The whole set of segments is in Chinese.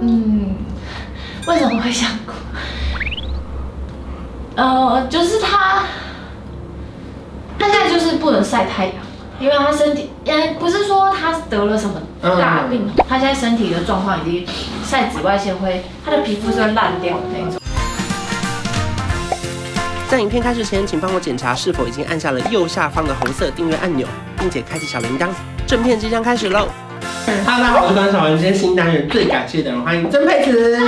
嗯，为什么会想哭？呃，就是他，他现在就是不能晒太阳，因为他身体，嗯，不是说他得了什么大病，嗯、他现在身体的状况已经晒紫外线会，他的皮肤是会烂掉的那种。在影片开始前，请帮我检查是否已经按下了右下方的红色订阅按钮，并且开启小铃铛。正片即将开始喽！哈喽，大家好，我是关韶文，今天新单元最感谢的人，欢迎曾佩慈。大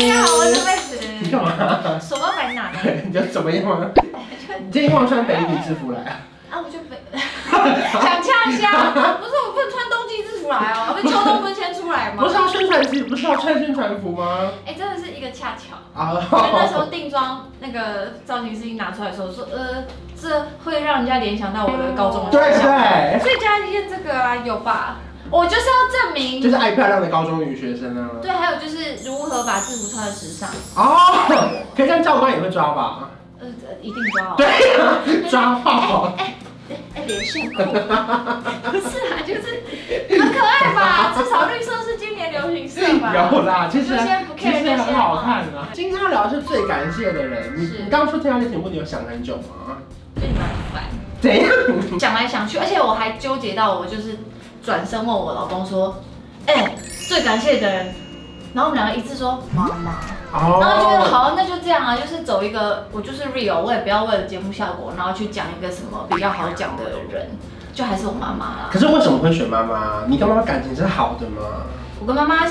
家好，我是佩慈。你干嘛？手都白拿。你就怎么样吗？你今天忘穿北一女制服来啊？啊，我就北。想呛一下，不是我不能穿冬季制服来哦，不是秋冬不是先出来吗？不是要宣传机，不是要穿宣传服吗？哎，真的是一个恰巧。啊。那时候定妆那个造型师一拿出来的时候说，呃，这会让人家联想到我的高中的对对。所以加一件这个啊，有吧？我就是要证明，就是爱漂亮的高中女学生啊。对，还有就是如何把制服穿的时尚。哦，可以看教官也会抓吧？呃，一定抓。对，抓爆。哎哎哎，连线裤。不是啊，就是很可爱吧？至少绿色是今年流行色吧？有啦，其实其实很好看啊。今天要聊的是最感谢的人。你你刚刚说听到这题目，你有想很久吗？最麻烦。怎样？想来想去，而且我还纠结到我就是。转身问我老公说：“哎、欸，最感谢的人。”然后我们两个一致说：“妈妈。”然后觉得好，那就这样啊，就是走一个我就是 real，我也不要为了节目效果，然后去讲一个什么比较好讲的人，就还是我妈妈啦。可是为什么会选妈妈？你跟妈妈感情是好的吗？我跟妈妈。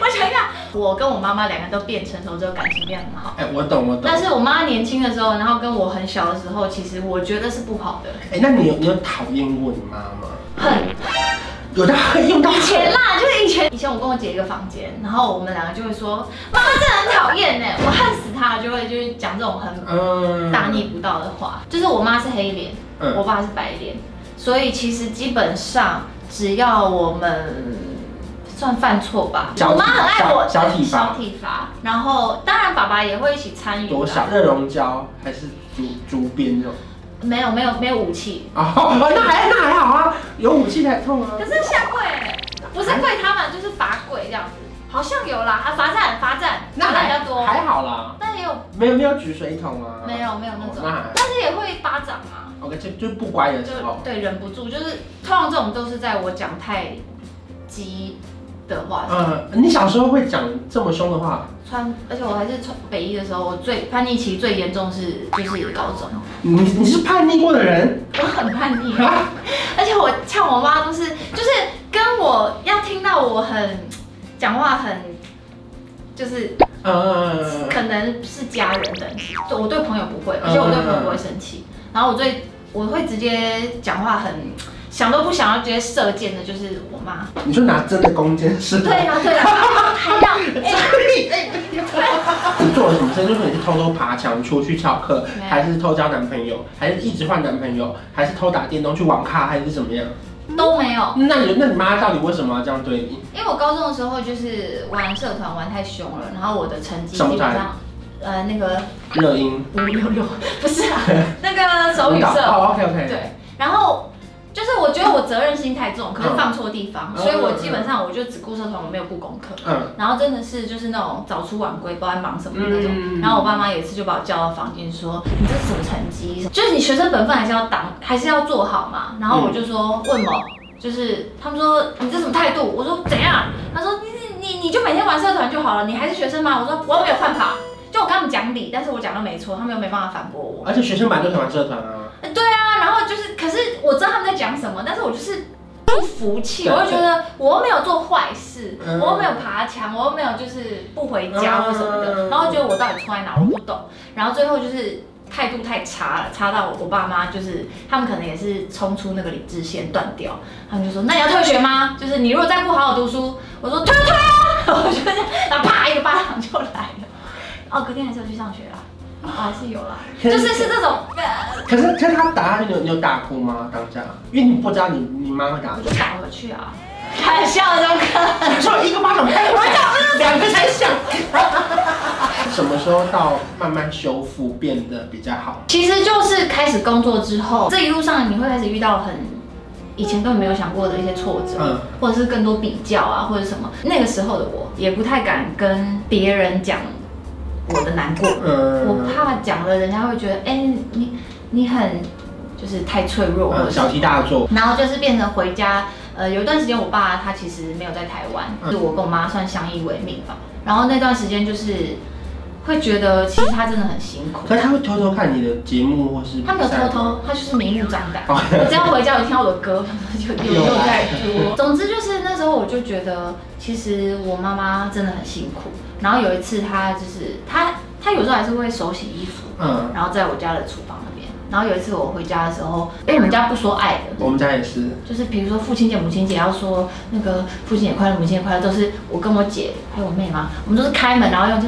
我想一下，我跟我妈妈两个都变成熟之后，感情变很好。哎，我懂我懂。但是我妈年轻的时候，然后跟我很小的时候，其实我觉得是不好的。哎，那你有你有讨厌过你妈吗？很，有的很用到以前啦，就是以前以前我跟我姐一个房间，然后我们两个就会说，妈妈真的很讨厌呢，我恨死她，就会就是讲这种很大逆不道的话。就是我妈是黑脸，我爸是白脸，所以其实基本上只要我们。算犯错吧，我妈很爱我，小体罚，小体罚。然后当然爸爸也会一起参与。多少？热熔胶还是竹竹鞭这种？没有没有没有武器。哦，那还那还好啊，有武器才痛啊。可是下跪，不是跪他们，就是罚跪这样子。好像有啦，啊罚站罚站，罚站比较多。还好啦。但也有没有没有举水桶啊？没有没有那种，但是也会巴掌啊。OK，就就不乖的时候。对，忍不住，就是通常这种都是在我讲太激的话，嗯，你小时候会讲这么凶的话？穿，而且我还是穿北一的时候，我最叛逆期最严重是就是高中。你你是叛逆过的人？我很叛逆，而且我呛我妈都是，就是跟我要听到我很讲话很，就是呃，可能是家人的，我对朋友不会，而且我对朋友不会生气，然后我对我会直接讲话很。想都不想要直接射箭的，就是我妈。你说拿真的弓箭是？对啊，对啊，还 要哎，你做了什么事？就是你是偷偷爬墙出去翘课，还是偷交男朋友，还是一直换男朋友，还是偷打电动去网咖，还是怎么样？都没有。那你那你妈到底为什么要这样对你？因为我高中的时候就是玩社团玩太凶了，然后我的成绩基本上，呃，那个热音五六六，不是啊，那个手语社。哦，OK OK。对，然后。责任心太重，可是放错地方，所以我基本上我就只顾社团，我没有顾功课。嗯。然后真的是就是那种早出晚归，不知道在忙什么那种。然后我爸妈有一次就把我叫到房间说：“你这是什么成绩？就是你学生本分还是要当，还是要做好嘛？”然后我就说：“问么？就是他们说你这什么态度？”我说：“怎样？”他说：“你你你就每天玩社团就好了，你还是学生吗？”我说：“我又没有犯法。”就我跟他们讲理，但是我讲的没错，他们又没办法反驳我。而且学生本来就喜欢社团啊。对就是，可是我知道他们在讲什么，但是我就是不服气，我就觉得我又没有做坏事，我又没有爬墙，我又没有就是不回家或什么的，然后觉得我到底错在哪，我不懂，然后最后就是态度太差了，差到我爸妈就是他们可能也是冲出那个理智线断掉，他们就说，那你要退学吗？就是你如果再不好好读书，我说退退啊，我就这样，然后啪一个巴掌就来了，哦，隔天还是要去上学啦。是有啦，就是是这种。可是，可是他打下去，你有你有大哭吗？当下，因为你不知道你你妈会打。我就打回去啊，开玩笑的，可说一个巴掌拍回去，两个才像。什么时候到慢慢修复变得比较好？其实就是开始工作之后，这一路上你会开始遇到很以前根本没有想过的一些挫折，嗯，或者是更多比较啊，或者什么。那个时候的我也不太敢跟别人讲我的难过，嗯，我怕讲了人家会觉得，哎、欸，你你很就是太脆弱，小题大做。然后就是变成回家，呃，有一段时间我爸他其实没有在台湾，就我跟我妈算相依为命吧。然后那段时间就是。会觉得其实他真的很辛苦，可是他会偷偷看你的节目或是？他没有偷偷，他就是明目张胆。我只要回家有听到我的歌，就有又在播。总之就是那时候我就觉得，其实我妈妈真的很辛苦。然后有一次她就是她她有时候还是会手洗衣服，嗯，然后在我家的厨房那边。然后有一次我回家的时候，因为我们家不说爱的，我们家也是，就是比如说父亲节、母亲节要说那个父亲节快乐、母亲节快乐，都是我跟我姐还有我妹嘛，我们都是开门然后用这。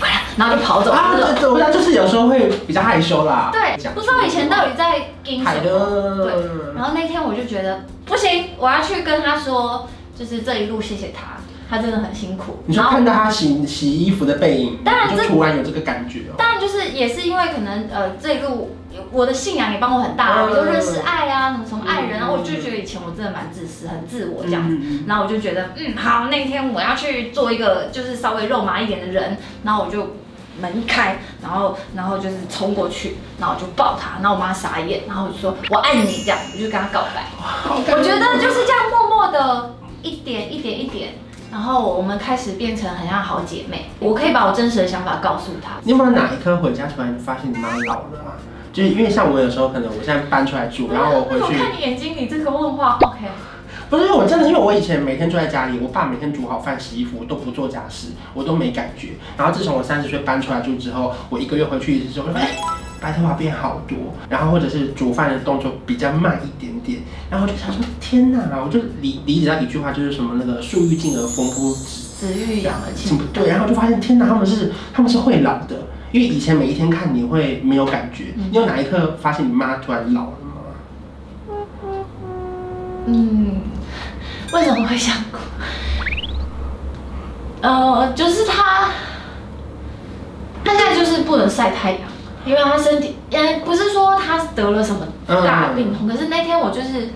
快乐，然后就跑走了。啊，对对，我家就是有时候会比较害羞啦。对，不知道以前到底在跟什么。对。然后那天我就觉得不行，我要去跟他说，就是这一路谢谢他，他真的很辛苦。你说看到他洗洗衣服的背影，当然就突然有这个感觉。当然就是也是因为可能呃这一路。我的信仰也帮我很大，我就认识爱啊，什么什么爱人啊，我就觉得以前我真的蛮自私，很自我这样子。然后我就觉得，嗯，好，那天我要去做一个就是稍微肉麻一点的人。然后我就门一开，然后然后就是冲过去，然后我就抱他，然后我妈傻眼，然后我就说我爱你这样，我就跟他告白。我觉得就是这样默默的一点一点一点，然后我们开始变成很像好姐妹。我可以把我真实的想法告诉他。你有没有哪一刻回家突然发现你妈老了啊？就是因为像我有时候可能我现在搬出来住，然后我回去。我看你眼睛你这个问话，OK。不是因为我真的，因为我以前每天坐在家里，我爸每天煮好饭、洗衣服，我都不做家事，我都没感觉。然后自从我三十岁搬出来住之后，我一个月回去一次之后，哎，白头发变好多，然后或者是煮饭的动作比较慢一点点，然后我就想说，天哪，我就理理解到一句话，就是什么那个树欲静而风不止，子欲养而亲不对，然后就发现天哪，他们是他们是会老的。因为以前每一天看你会没有感觉，你有哪一刻发现你妈突然老了吗？嗯，为什么会想哭？呃，就是她，她现在就是不能晒太阳，因为他身体，嗯，不是说他得了什么大病痛，可是那天我就是。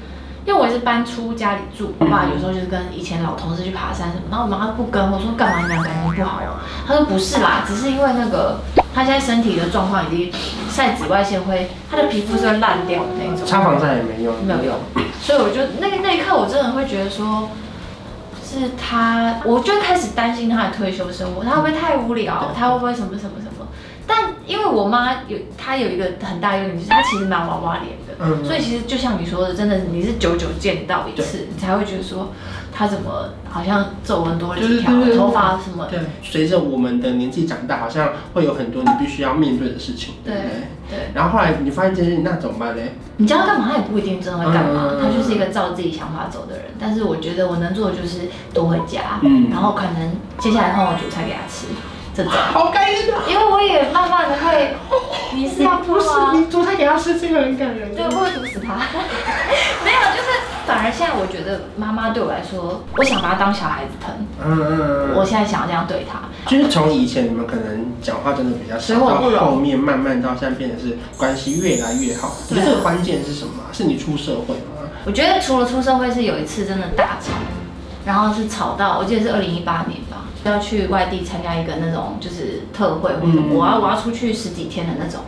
因为我也是搬出家里住，我爸有时候就是跟以前老同事去爬山什么，然后我妈不跟我说干嘛，你俩感情不好？他说不是啦，只是因为那个他现在身体的状况已经晒紫外线会，他的皮肤是会烂掉的那种。擦防晒也没用，没有用。所以我就那个那一刻我真的会觉得说，是他，我就开始担心他的退休生活，他会不会太无聊？他会不会什么什么什么？但因为我妈有，她有一个很大优点，就是她其实蛮娃娃脸的，嗯，所以其实就像你说的，真的你是久久见到一次，你才会觉得说她怎么好像皱纹多了几条，头发什么。对，随着我们的年纪长大，好像会有很多你必须要面对的事情。对对。然后后来你发现这些，那怎么办呢？你叫他干嘛，他也不一定真的会干嘛，他就是一个照自己想法走的人。但是我觉得我能做的就是多回家，嗯，然后可能接下来换我煮菜给他吃。好感人的，因为我也慢慢的会，你是要哭吗？你煮菜给他吃，这个很感人。对，我会毒死他。没有，就是反而现在我觉得妈妈对我来说，我想把他当小孩子疼。嗯嗯嗯。我现在想要这样对他。就是从以前你们可能讲话真的比较少，到后面慢慢到现在变得是关系越来越好。你觉得这个关键是什么？是你出社会吗？我觉得除了出社会是有一次真的大吵，然后是吵到我记得是二零一八年吧。要去外地参加一个那种就是特会，或者我要我要出去十几天的那种。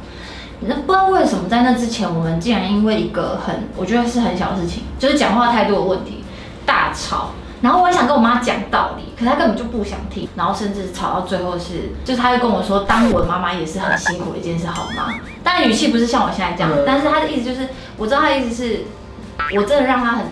那不知道为什么在那之前，我们竟然因为一个很我觉得是很小的事情，就是讲话态度的问题大吵。然后我也想跟我妈讲道理，可她根本就不想听。然后甚至吵到最后是，就是她就跟我说，当我的妈妈也是很辛苦的一件事，好吗？当然语气不是像我现在这样，但是她的意思就是，我知道她的意思是，我真的让她很。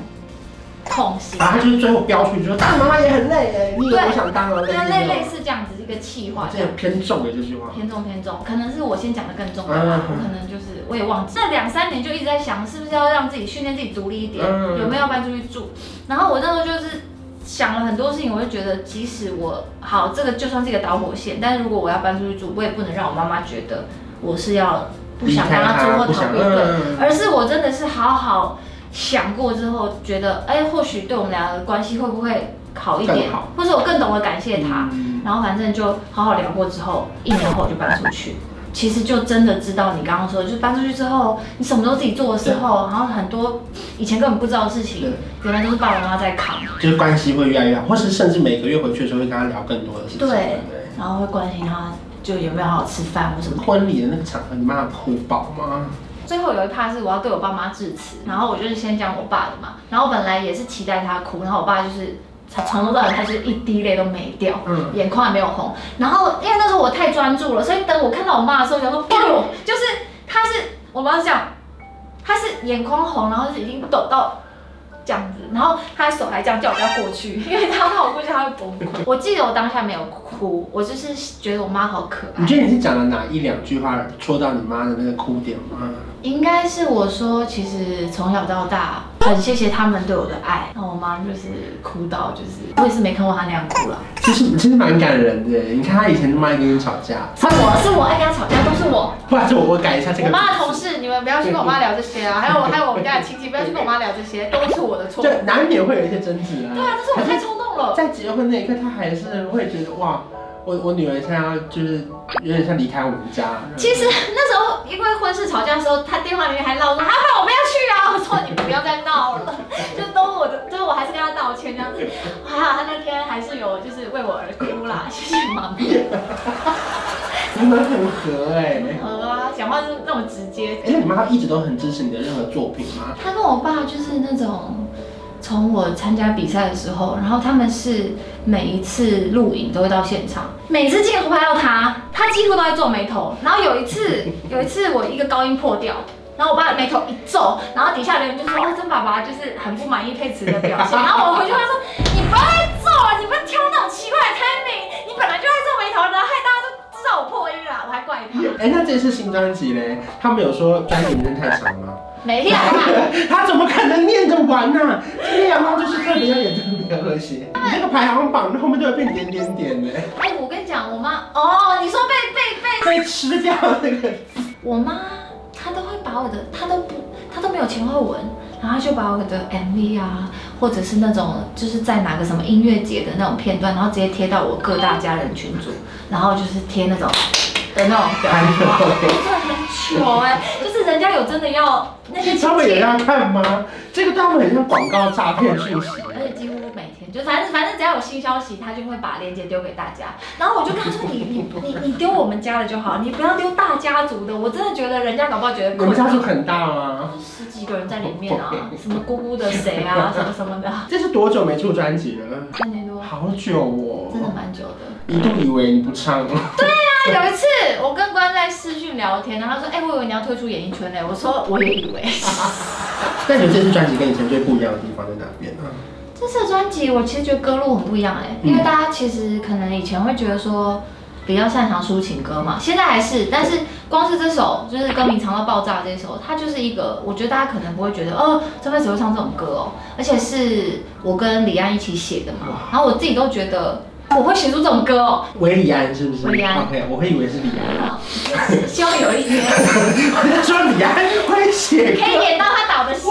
痛心，然后他就是最后飙出去说：“当妈妈也很累哎，你也不想当了。”对，类类似这样子一个气话，这偏重的这句话，偏重偏重，可能是我先讲的更重的吧，我可能就是我也忘记。这两三年就一直在想，是不是要让自己训练自己独立一点，有没有要搬出去住？然后我那时候就是想了很多事情，我就觉得，即使我好，这个就算是一个导火线，但是如果我要搬出去住，我也不能让我妈妈觉得我是要不想跟她住或逃避，对，而是我真的是好好。想过之后，觉得哎、欸，或许对我们俩的关系会不会好一点，或者我更懂得感谢他。嗯、然后反正就好好聊过之后，一年后我就搬出去。其实就真的知道你刚刚说的，就是搬出去之后，你什么都自己做的时候，然后很多以前根本不知道的事情，原来都是爸爸妈妈在扛，就是关系会越来越好，或是甚至每个月回去的时候会跟他聊更多的事情，对，对然后会关心他就有没有好好吃饭或什么。婚礼的那个场合，你妈妈哭爆吗？最后有一趴是我要对我爸妈致辞，然后我就是先讲我爸的嘛，然后本来也是期待他哭，然后我爸就是。从头到尾，他是一滴泪都没掉，嗯，眼眶也没有红。然后因为那时候我太专注了，所以等我看到我妈的时候，想说，就是他是我妈是这样，他是眼眶红，然后是已经抖到这样子，然后他的手还这样叫我不要过去，因为他怕我过去他会崩溃。我记得我当下没有哭，我就是觉得我妈好可爱。你觉得你是讲了哪一两句话戳到你妈的那个哭点吗？应该是我说，其实从小到大很谢谢他们对我的爱。那我妈就是哭到，就是我也是没看过她那样哭了。其实其实蛮感人的，你看她以前那么爱跟你吵架，是我是我爱跟她吵架，都是我。不然就我我改一下这个。我妈的同事，你们不要去跟我妈聊这些啊，还有还有我们家的亲戚，不要去跟我妈聊这些，都是我的错。对，难免会有一些争执啊。对啊，但是我太冲动了。在结婚那一刻，她还是会觉得哇。我我女儿现在要就是有点像离开我们家。其实那时候因为婚事吵架的时候，她电话里面还唠说：“啊，我们要去啊！”我说：“你不要再闹 你们很合哎、欸。合啊，讲话就是那么直接。哎、欸，你妈一直都很支持你的任何作品吗？她跟我爸就是那种。从我参加比赛的时候，然后他们是每一次录影都会到现场，每次镜头拍到他，他几乎都在皱眉头。然后有一次，有一次我一个高音破掉，然后我爸眉头一皱，然后底下的人就说：“哦，曾爸爸就是很不满意佩慈的表现。”然后我回去他说：“你不要了，我还怪他。”哎，那这次新专辑嘞，他们有说专辑名称太长吗？没有，他怎么可能念得完呢、啊？这个阳光就是特别要演特别和谐。你这个排行榜后面就会变点点点的。哎，我跟你讲，我妈哦，你说被被被被吃掉那个。我妈她都会把我的，她都不，她都没有前后文，然后就把我的 MV 啊，或者是那种就是在哪个什么音乐节的那种片段，然后直接贴到我各大家人群组，然后就是贴那种的那种表情包，真的很糗哎，就是人家有真的要那些。他们也要看吗？这个他们很像广告诈骗讯息，而且几乎每天就反正反正只要有新消息，他就会把链接丢给大家。然后我就跟他说：“你你你你丢我们家的就好，你不要丢大家族的。”我真的觉得人家搞不好觉得。我们家族很大吗？十几个人在里面啊，什么姑姑的谁啊，什么什么的。这是多久没出专辑了？三年多。好久哦，真的蛮久的。一度以为你不唱了。对呀，有一次我跟关在视讯聊天，然后他说：“哎，我以为你要退出演艺圈嘞。”我说：“我也以为。”那你觉得这次专辑跟以前最不一样的地方在哪边呢？这次专辑我其实觉得歌路很不一样哎，因为大家其实可能以前会觉得说比较擅长抒情歌嘛，现在还是，但是光是这首就是歌名长到爆炸这首，它就是一个我觉得大家可能不会觉得哦，曾沛慈会唱这种歌哦，而且是我跟李安一起写的嘛，然后我自己都觉得。我会写出这种歌哦，韦礼安是不是？韦礼安，OK，我会以为是李安。好，希望有一天，我在说李安会写，可以演到他导的戏，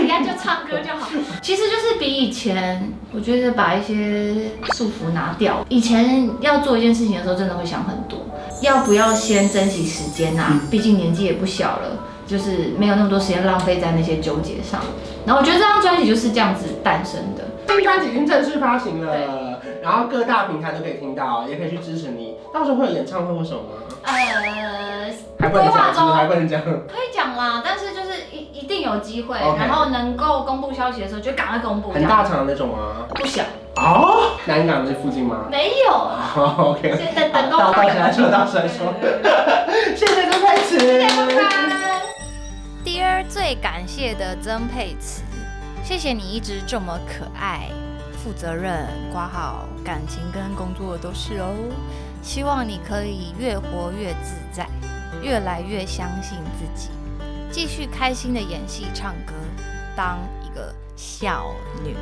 李安就唱歌就好。其实就是比以前，我觉得把一些束缚拿掉。以前要做一件事情的时候，真的会想很多，要不要先珍惜时间呐？毕竟年纪也不小了，就是没有那么多时间浪费在那些纠结上。然后我觉得这张专辑就是这样子诞生的。新专辑已经正式发行了。然后各大平台都可以听到，也可以去支持你。到时候会有演唱会或什么吗？呃，还不能讲，还不能讲。可以讲啦，但是就是一一定有机会，Okay. 然后能够公布消息的时候就赶快公布。很大场的那种吗？不小。哦，南港这附近吗？没有。Oh, OK。现在等到到时候来说，到时候来说。谢谢曾佩慈。谢谢拜拜。Dear 最感谢的曾佩慈，谢谢你一直这么可爱。负责任，挂好，感情跟工作都是哦。希望你可以越活越自在，越来越相信自己，继续开心的演戏、唱歌，当一个孝女。